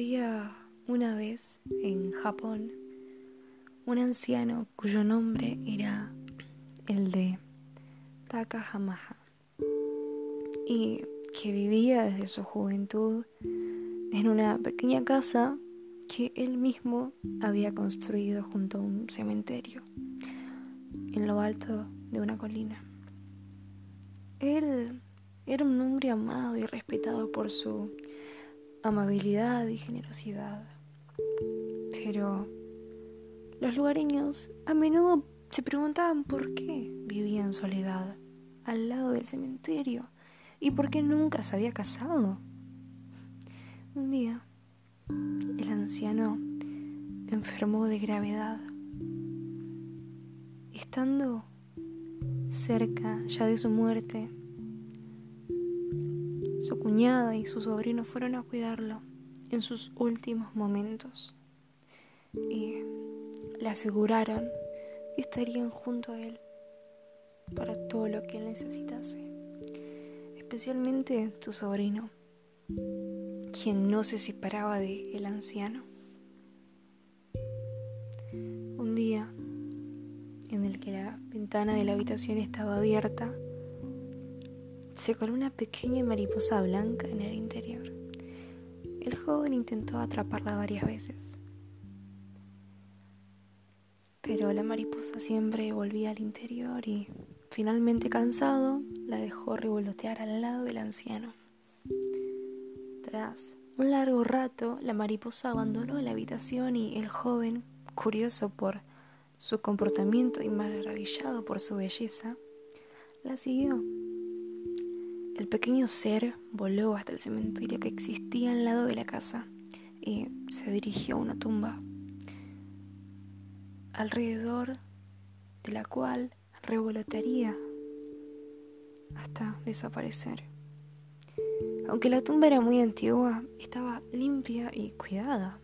Había una vez en Japón un anciano cuyo nombre era el de Takahamaha y que vivía desde su juventud en una pequeña casa que él mismo había construido junto a un cementerio en lo alto de una colina. Él era un hombre amado y respetado por su amabilidad y generosidad. Pero los lugareños a menudo se preguntaban por qué vivía en soledad al lado del cementerio y por qué nunca se había casado. Un día, el anciano enfermó de gravedad. Estando cerca ya de su muerte, su cuñada y su sobrino fueron a cuidarlo en sus últimos momentos y le aseguraron que estarían junto a él para todo lo que él necesitase, especialmente tu sobrino, quien no se separaba de el anciano. Un día en el que la ventana de la habitación estaba abierta, se coló una pequeña mariposa blanca en el interior. El joven intentó atraparla varias veces, pero la mariposa siempre volvía al interior y, finalmente cansado, la dejó revolotear al lado del anciano. Tras un largo rato, la mariposa abandonó la habitación y el joven, curioso por su comportamiento y maravillado por su belleza, la siguió. El pequeño ser voló hasta el cementerio que existía al lado de la casa y se dirigió a una tumba, alrededor de la cual revolotearía hasta desaparecer. Aunque la tumba era muy antigua, estaba limpia y cuidada,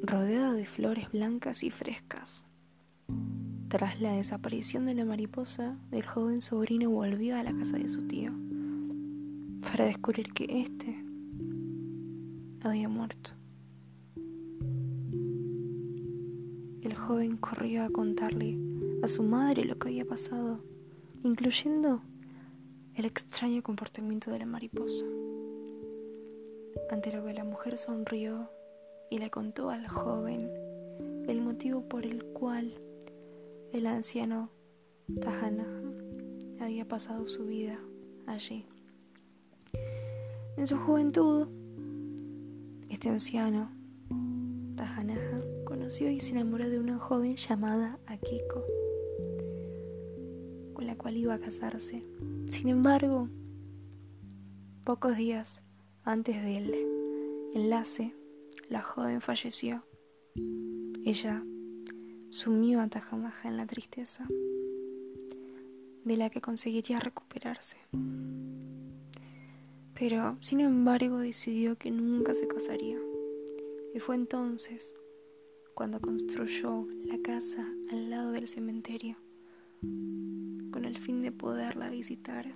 rodeada de flores blancas y frescas. Tras la desaparición de la mariposa, el joven sobrino volvió a la casa de su tío para descubrir que éste había muerto. El joven corrió a contarle a su madre lo que había pasado, incluyendo el extraño comportamiento de la mariposa. Ante lo que la mujer sonrió y le contó al joven el motivo por el cual el anciano Tahanaha había pasado su vida allí. En su juventud, este anciano Tahanaha conoció y se enamoró de una joven llamada Akiko, con la cual iba a casarse. Sin embargo, pocos días antes del enlace, la joven falleció. Ella sumió a Tajamaja en la tristeza, de la que conseguiría recuperarse. Pero, sin embargo, decidió que nunca se casaría. Y fue entonces cuando construyó la casa al lado del cementerio, con el fin de poderla visitar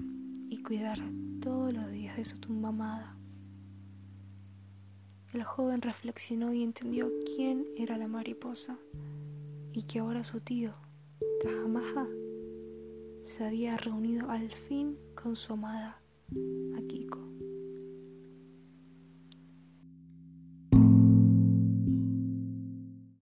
y cuidar todos los días de su tumba amada. El joven reflexionó y entendió quién era la mariposa y que ahora su tío, Tajamaha, se había reunido al fin con su amada Akiko.